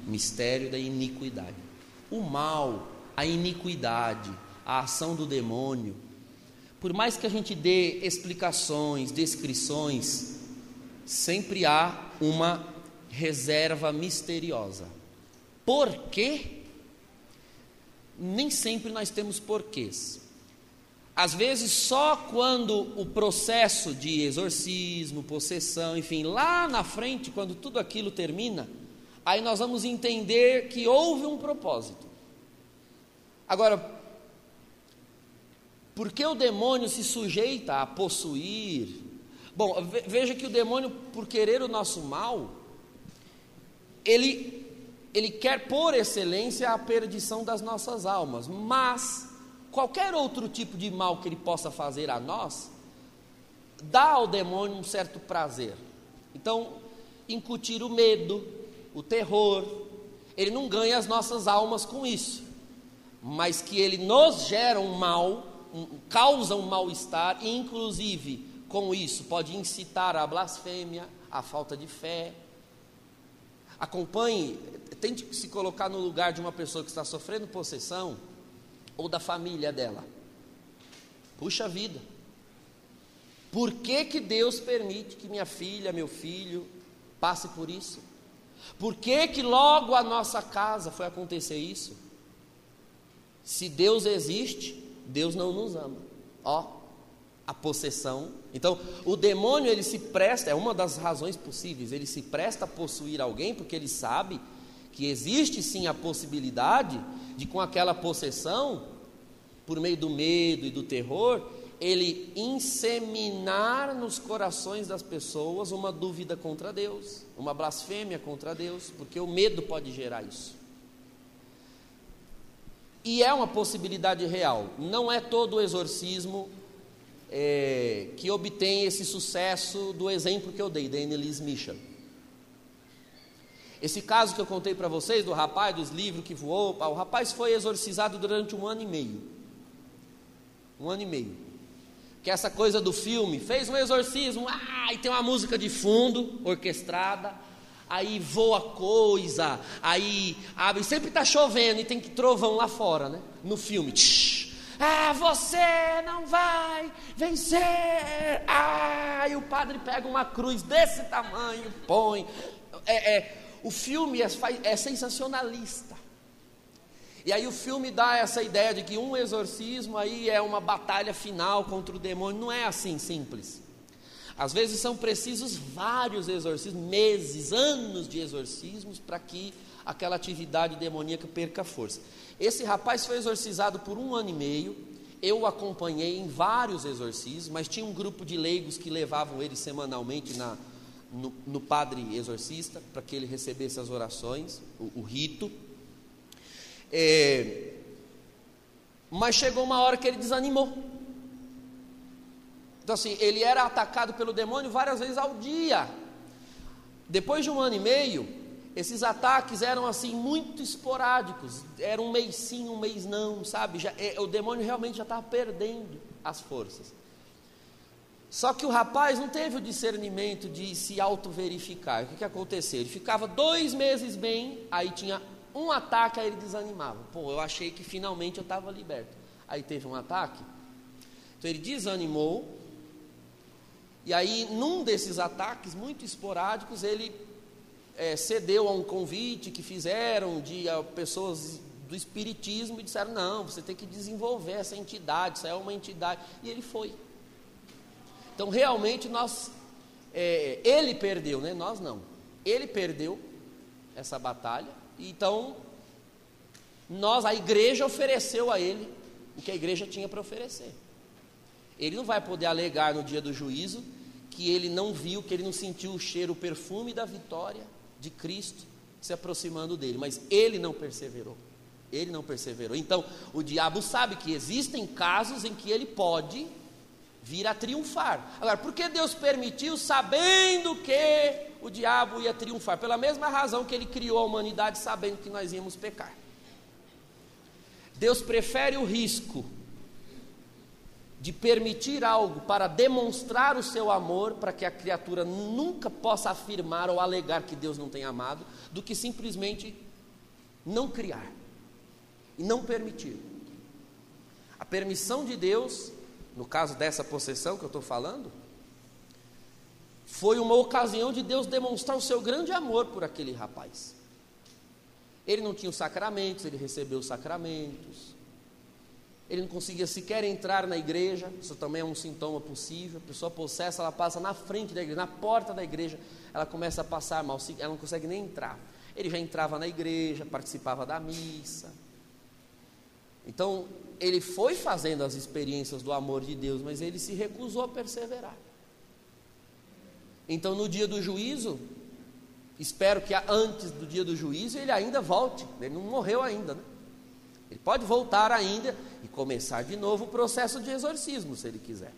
Mistério da iniquidade. O mal, a iniquidade, a ação do demônio, por mais que a gente dê explicações, descrições, sempre há uma reserva misteriosa. Por quê? Nem sempre nós temos porquês. Às vezes, só quando o processo de exorcismo, possessão, enfim, lá na frente, quando tudo aquilo termina, aí nós vamos entender que houve um propósito. Agora, por que o demônio se sujeita a possuir? Bom, veja que o demônio, por querer o nosso mal, ele, ele quer por excelência a perdição das nossas almas, mas qualquer outro tipo de mal que ele possa fazer a nós, dá ao demônio um certo prazer. Então, incutir o medo, o terror, ele não ganha as nossas almas com isso, mas que ele nos gera um mal, um, causa um mal-estar, e inclusive com isso pode incitar a blasfêmia, a falta de fé. Acompanhe, tente se colocar no lugar de uma pessoa que está sofrendo possessão ou da família dela. Puxa vida. Por que, que Deus permite que minha filha, meu filho, passe por isso? Por que, que logo a nossa casa foi acontecer isso? Se Deus existe, Deus não nos ama. Ó, a possessão. Então, o demônio ele se presta, é uma das razões possíveis, ele se presta a possuir alguém porque ele sabe que existe sim a possibilidade de com aquela possessão, por meio do medo e do terror, ele inseminar nos corações das pessoas uma dúvida contra Deus, uma blasfêmia contra Deus, porque o medo pode gerar isso. E é uma possibilidade real, não é todo o exorcismo é, que obtém esse sucesso do exemplo que eu dei, da Annelise Michel. Esse caso que eu contei para vocês, do rapaz dos livros que voou, o rapaz foi exorcizado durante um ano e meio. Um ano e meio. Que essa coisa do filme, fez um exorcismo, ah, e tem uma música de fundo, orquestrada, aí voa coisa, aí abre, sempre está chovendo e tem que trovão lá fora, né? No filme. Tsh, ah, você não vai vencer. Ah, e o padre pega uma cruz desse tamanho, põe. É, é, o filme é, é sensacionalista. E aí o filme dá essa ideia de que um exorcismo aí é uma batalha final contra o demônio. Não é assim simples. Às vezes são precisos vários exorcismos, meses, anos de exorcismos para que aquela atividade demoníaca perca força. Esse rapaz foi exorcizado por um ano e meio. Eu o acompanhei em vários exorcismos, mas tinha um grupo de leigos que levavam ele semanalmente na, no, no padre exorcista, para que ele recebesse as orações, o, o rito. É, mas chegou uma hora que ele desanimou. Então, assim, ele era atacado pelo demônio várias vezes ao dia. Depois de um ano e meio, esses ataques eram assim muito esporádicos. Era um mês sim, um mês não, sabe? Já, é, o demônio realmente já estava perdendo as forças. Só que o rapaz não teve o discernimento de se auto-verificar. O que, que aconteceu? Ele ficava dois meses bem, aí tinha um ataque, aí ele desanimava. Pô, eu achei que finalmente eu estava liberto. Aí teve um ataque. Então ele desanimou. E aí, num desses ataques muito esporádicos, ele é, cedeu a um convite que fizeram de a, pessoas do espiritismo e disseram: não, você tem que desenvolver essa entidade, isso é uma entidade. E ele foi. Então, realmente, nós, é, ele perdeu, né? nós não. Ele perdeu essa batalha, então, nós, a igreja ofereceu a ele o que a igreja tinha para oferecer. Ele não vai poder alegar no dia do juízo que ele não viu, que ele não sentiu o cheiro, o perfume da vitória de Cristo se aproximando dele, mas ele não perseverou. Ele não perseverou. Então, o diabo sabe que existem casos em que ele pode vir a triunfar. Agora, por que Deus permitiu, sabendo que o diabo ia triunfar? Pela mesma razão que ele criou a humanidade, sabendo que nós íamos pecar. Deus prefere o risco de permitir algo para demonstrar o seu amor, para que a criatura nunca possa afirmar ou alegar que Deus não tem amado, do que simplesmente não criar e não permitir. A permissão de Deus no caso dessa possessão que eu estou falando, foi uma ocasião de Deus demonstrar o seu grande amor por aquele rapaz. Ele não tinha os sacramentos, ele recebeu os sacramentos. Ele não conseguia sequer entrar na igreja, isso também é um sintoma possível. A pessoa possessa, ela passa na frente da igreja, na porta da igreja, ela começa a passar mal, ela não consegue nem entrar. Ele já entrava na igreja, participava da missa. Então, ele foi fazendo as experiências do amor de Deus, mas ele se recusou a perseverar. Então, no dia do juízo, espero que antes do dia do juízo ele ainda volte. Ele não morreu ainda, né? Ele pode voltar ainda e começar de novo o processo de exorcismo, se ele quiser.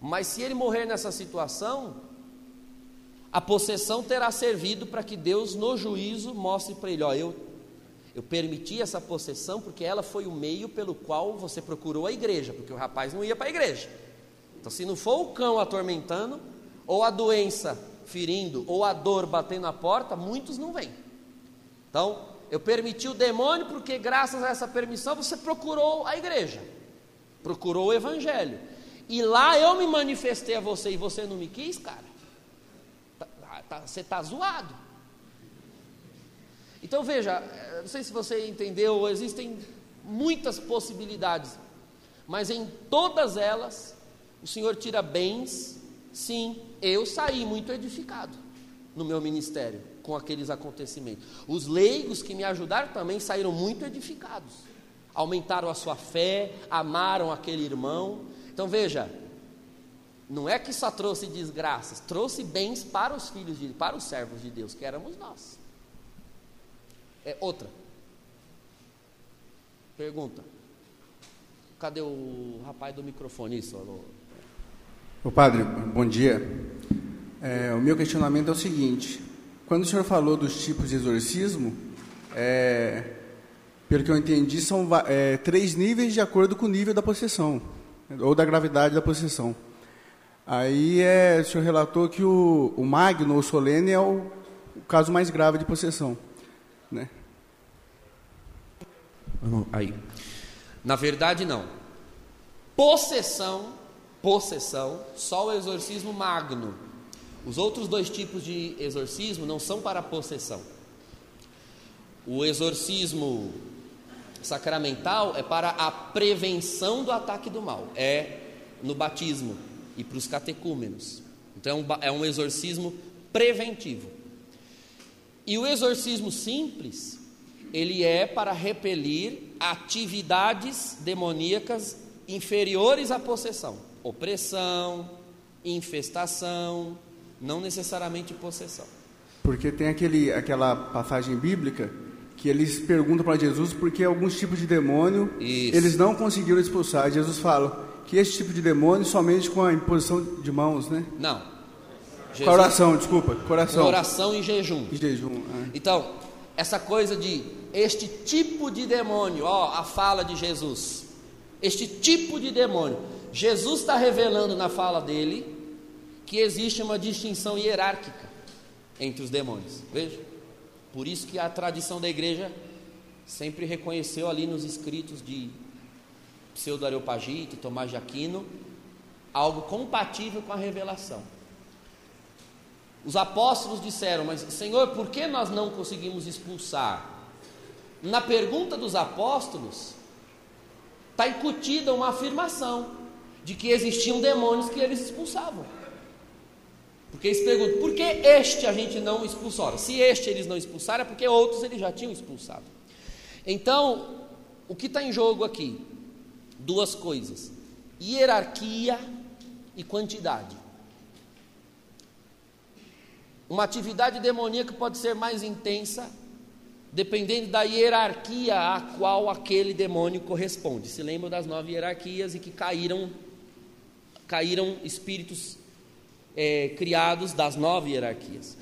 Mas se ele morrer nessa situação, a possessão terá servido para que Deus, no juízo, mostre para ele: ó, eu, eu permiti essa possessão porque ela foi o meio pelo qual você procurou a igreja, porque o rapaz não ia para a igreja. Então, se não for o cão atormentando, ou a doença ferindo, ou a dor batendo a porta, muitos não vêm. Então, eu permiti o demônio porque, graças a essa permissão, você procurou a igreja, procurou o evangelho. E lá eu me manifestei a você e você não me quis, cara. Tá, tá, você está zoado. Então veja, eh, não sei se você entendeu, existem muitas possibilidades, mas em todas elas, o Senhor tira bens Sim, eu saí muito edificado no meu ministério com aqueles acontecimentos. Os leigos que me ajudaram também saíram muito edificados. Aumentaram a sua fé, amaram aquele irmão. Então veja, não é que só trouxe desgraças, trouxe bens para os filhos de para os servos de Deus, que éramos nós. É outra. Pergunta. Cadê o rapaz do microfone? Isso, alô?
O padre, bom dia. É, o meu questionamento é o seguinte: quando o senhor falou dos tipos de exorcismo, é, pelo que eu entendi, são é, três níveis de acordo com o nível da possessão, ou da gravidade da possessão. Aí é, o senhor relatou que o, o magno ou solene é o, o caso mais grave de possessão. Né?
Aí. Na verdade, não. Possessão possessão, só o exorcismo magno. Os outros dois tipos de exorcismo não são para possessão. O exorcismo sacramental é para a prevenção do ataque do mal, é no batismo e para os catecúmenos. Então é um exorcismo preventivo. E o exorcismo simples, ele é para repelir atividades demoníacas inferiores à possessão opressão, infestação, não necessariamente possessão.
Porque tem aquele, aquela passagem bíblica que eles perguntam para Jesus por que alguns tipos de demônio Isso. eles não conseguiram expulsar. Jesus fala que esse tipo de demônio somente com a imposição de mãos, né?
Não.
Jesus, coração, desculpa, coração.
Oração e jejum.
E jejum. É.
Então, essa coisa de este tipo de demônio, ó, a fala de Jesus. Este tipo de demônio Jesus está revelando na fala dele que existe uma distinção hierárquica entre os demônios. Veja, por isso que a tradição da igreja sempre reconheceu ali nos escritos de Pseudo Areopagita e Tomás de Aquino algo compatível com a revelação. Os apóstolos disseram: Mas, Senhor, por que nós não conseguimos expulsar? Na pergunta dos apóstolos, está incutida uma afirmação de que existiam demônios que eles expulsavam. Porque eles perguntam, por que este a gente não expulsou? Ora, se este eles não expulsaram, é porque outros eles já tinham expulsado. Então, o que está em jogo aqui? Duas coisas: hierarquia e quantidade. Uma atividade demoníaca pode ser mais intensa dependendo da hierarquia a qual aquele demônio corresponde. Se lembram das nove hierarquias e que caíram caíram espíritos é, criados das nove hierarquias.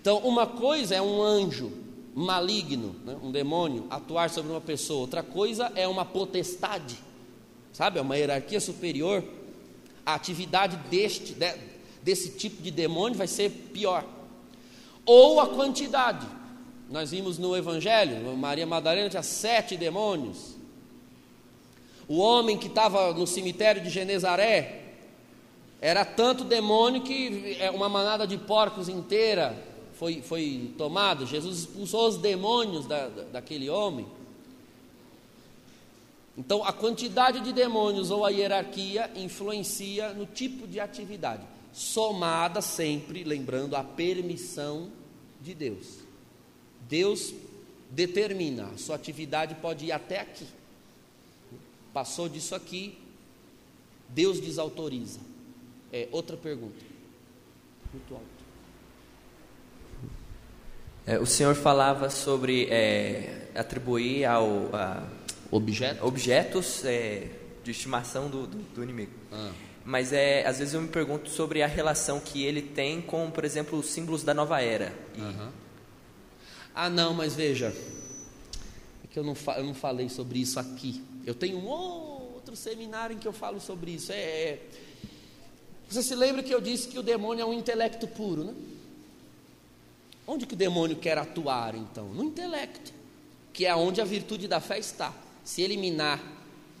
Então, uma coisa é um anjo maligno, né, um demônio, atuar sobre uma pessoa, outra coisa é uma potestade, sabe? É uma hierarquia superior. A atividade deste, de, desse tipo de demônio vai ser pior. Ou a quantidade. Nós vimos no Evangelho, Maria Madalena tinha sete demônios. O homem que estava no cemitério de Genezaré, Era tanto demônio que é, uma manada de porcos inteira foi, foi tomada. Jesus expulsou os demônios da, da, daquele homem. Então, a quantidade de demônios ou a hierarquia influencia no tipo de atividade, somada sempre, lembrando, a permissão de Deus. Deus determina, a sua atividade pode ir até aqui. Passou disso aqui, Deus desautoriza. É, outra pergunta. Muito alto.
É, o senhor falava sobre é, atribuir ao a,
Objeto?
objetos é, de estimação do, do, do inimigo.
Ah.
Mas é, às vezes eu me pergunto sobre a relação que ele tem com, por exemplo, os símbolos da nova era. E-
Ah, não, mas veja, é que eu não, eu não falei sobre isso aqui. Eu tenho um outro seminário em que eu falo sobre isso. É, é- Você se lembra que eu disse que o demônio é um intelecto puro, né? Onde que o demônio quer atuar, então? No intelecto, que é onde a virtude da fé está. Se eliminar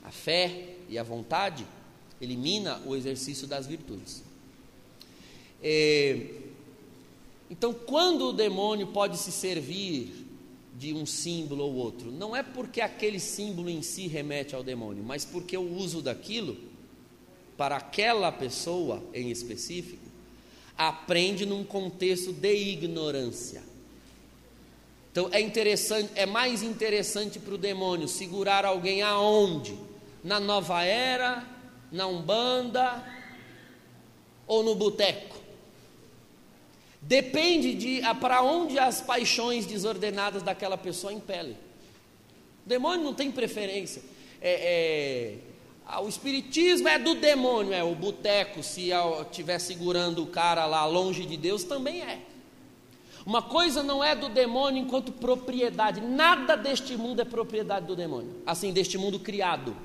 a fé e a vontade, elimina o exercício das virtudes. É, então, quando o demônio pode se servir de um símbolo ou outro, não é porque aquele símbolo em si remete ao demônio, mas porque o uso daquilo, para aquela pessoa em específico, aprende num contexto de ignorância. Então é interessante, é mais interessante para o demônio segurar alguém aonde? Na nova era, na umbanda ou no boteco? Depende de para onde as paixões desordenadas daquela pessoa impelem. O demônio não tem preferência. É, é, o espiritismo é do demônio, é o boteco, se estiver segurando o cara lá longe de Deus, também é. Uma coisa não é do demônio enquanto propriedade, nada deste mundo é propriedade do demônio, assim, deste mundo criado.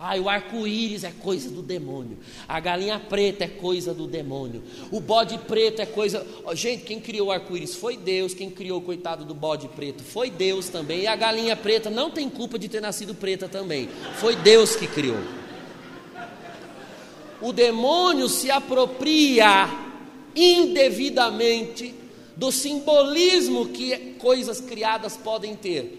Ai, o arco-íris é coisa do demônio. A galinha preta é coisa do demônio. O bode preto é coisa. Ó, Gente, quem criou o arco-íris foi Deus. Quem criou o coitado do bode preto foi Deus também. E a galinha preta não tem culpa de ter nascido preta também. Foi Deus que criou. O demônio se apropria indevidamente do simbolismo que coisas criadas podem ter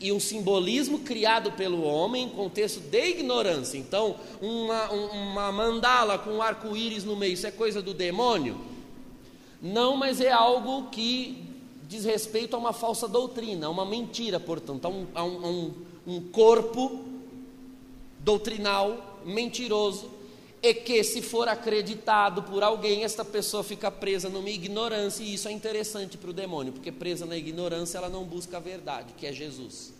e um simbolismo criado pelo homem em contexto de ignorância. Então, uma, um- uma mandala com um arco-íris no meio, isso é coisa do demônio? Não, mas é algo que diz respeito a uma falsa doutrina, a uma mentira, portanto, a um, a um- a um corpo doutrinal mentiroso e que, se for acreditado por alguém, esta pessoa fica presa numa ignorância, e isso é interessante para o demônio, porque presa na ignorância ela não busca a verdade, que é Jesus.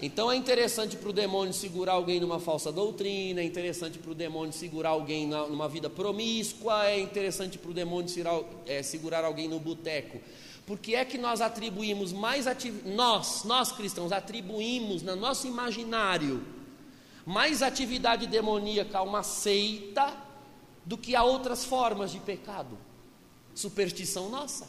Então é interessante para o demônio segurar alguém numa falsa doutrina, é interessante para o demônio segurar alguém numa vida promíscua, é interessante para o demônio segurar, é, segurar alguém no boteco. Porque é que nós atribuímos mais atividade, nós, nós cristãos, atribuímos no nosso imaginário mais atividade demoníaca a uma seita do que a outras formas de pecado. Superstição nossa.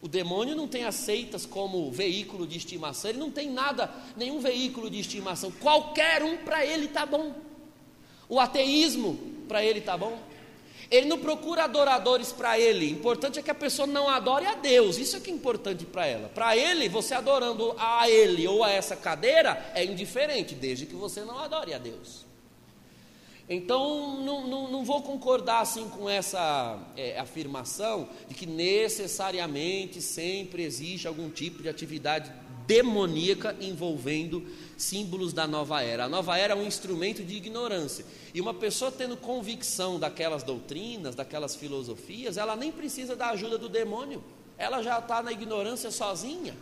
O demônio não tem as seitas como veículo de estimação, ele não tem nada, nenhum veículo de estimação. Qualquer um para ele tá bom. O ateísmo para ele tá bom. Ele não procura adoradores para ele. Importante é que a pessoa não adore a Deus. Isso é que é importante para ela. Para ele, você adorando a ele ou a essa cadeira é indiferente, desde que você não adore a Deus. Então, não, não, não vou concordar assim com essa é, afirmação de que necessariamente sempre existe algum tipo de atividade demoníaca envolvendo símbolos da nova era. A nova era é um instrumento de ignorância. E uma pessoa tendo convicção daquelas doutrinas, daquelas filosofias, ela nem precisa da ajuda do demônio. Ela já está na ignorância sozinha.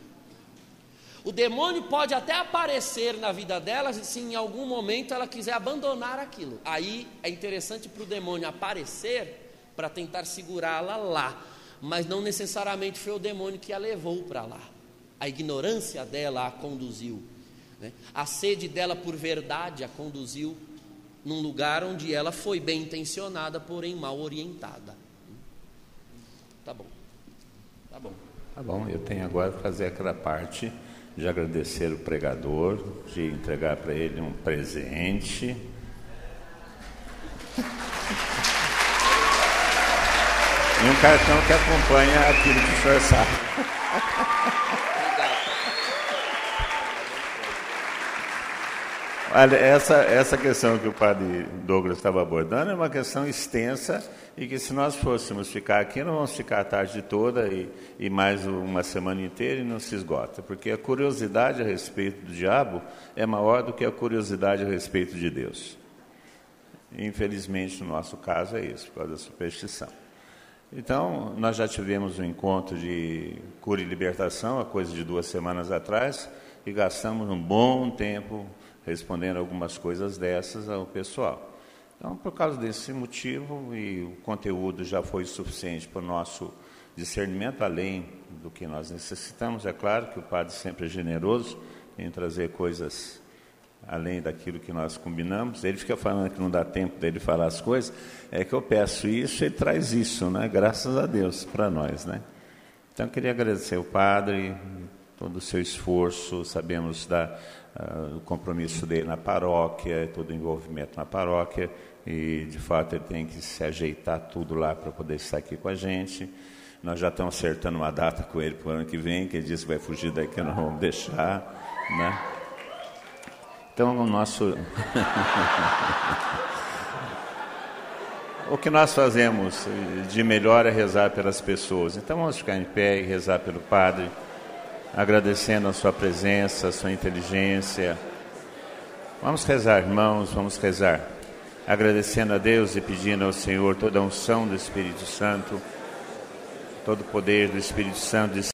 O demônio pode até aparecer na vida dela se em algum momento ela quiser abandonar aquilo. Aí é interessante para o demônio aparecer para tentar segurá-la lá, mas não necessariamente foi o demônio que a levou para lá. A ignorância dela a conduziu, né? a sede dela por verdade a conduziu num lugar onde ela foi bem intencionada, porém mal orientada. Tá bom, tá bom.
Tá bom, eu tenho agora que fazer aquela parte de agradecer o pregador, de entregar para ele um presente. E um cartão que acompanha aquilo que o senhor sabe. Olha, essa, essa questão que o padre Douglas estava abordando é uma questão extensa e que se nós fôssemos ficar aqui, não vamos ficar a tarde toda e, e mais uma semana inteira e não se esgota, porque a curiosidade a respeito do diabo é maior do que a curiosidade a respeito de Deus. Infelizmente, no nosso caso, é isso, por causa da superstição. Então, nós já tivemos um encontro de cura e libertação, há coisa de duas semanas atrás, e gastamos um bom tempo respondendo algumas coisas dessas ao pessoal. Então, por causa desse motivo, e o conteúdo já foi suficiente para o nosso discernimento, além do que nós necessitamos, é claro que o padre sempre é generoso em trazer coisas além daquilo que nós combinamos. Ele fica falando que não dá tempo dele falar as coisas, é que eu peço isso, ele traz isso, né? Graças a Deus para nós, né? Então, eu queria agradecer ao padre todo o seu esforço, sabemos da o compromisso dele na paróquia, todo o envolvimento na paróquia, e de fato ele tem que se ajeitar tudo lá para poder estar aqui com a gente. Nós já estamos acertando uma data com ele para o ano que vem, que ele disse que vai fugir daqui, não vamos deixar. Né? Então, o nosso. o que nós fazemos de melhor é rezar pelas pessoas. Então, vamos ficar em pé e rezar pelo Padre agradecendo a sua presença, a sua inteligência. Vamos rezar, irmãos, vamos rezar. Agradecendo a Deus e pedindo ao Senhor toda a unção do Espírito Santo, todo o poder do Espírito Santo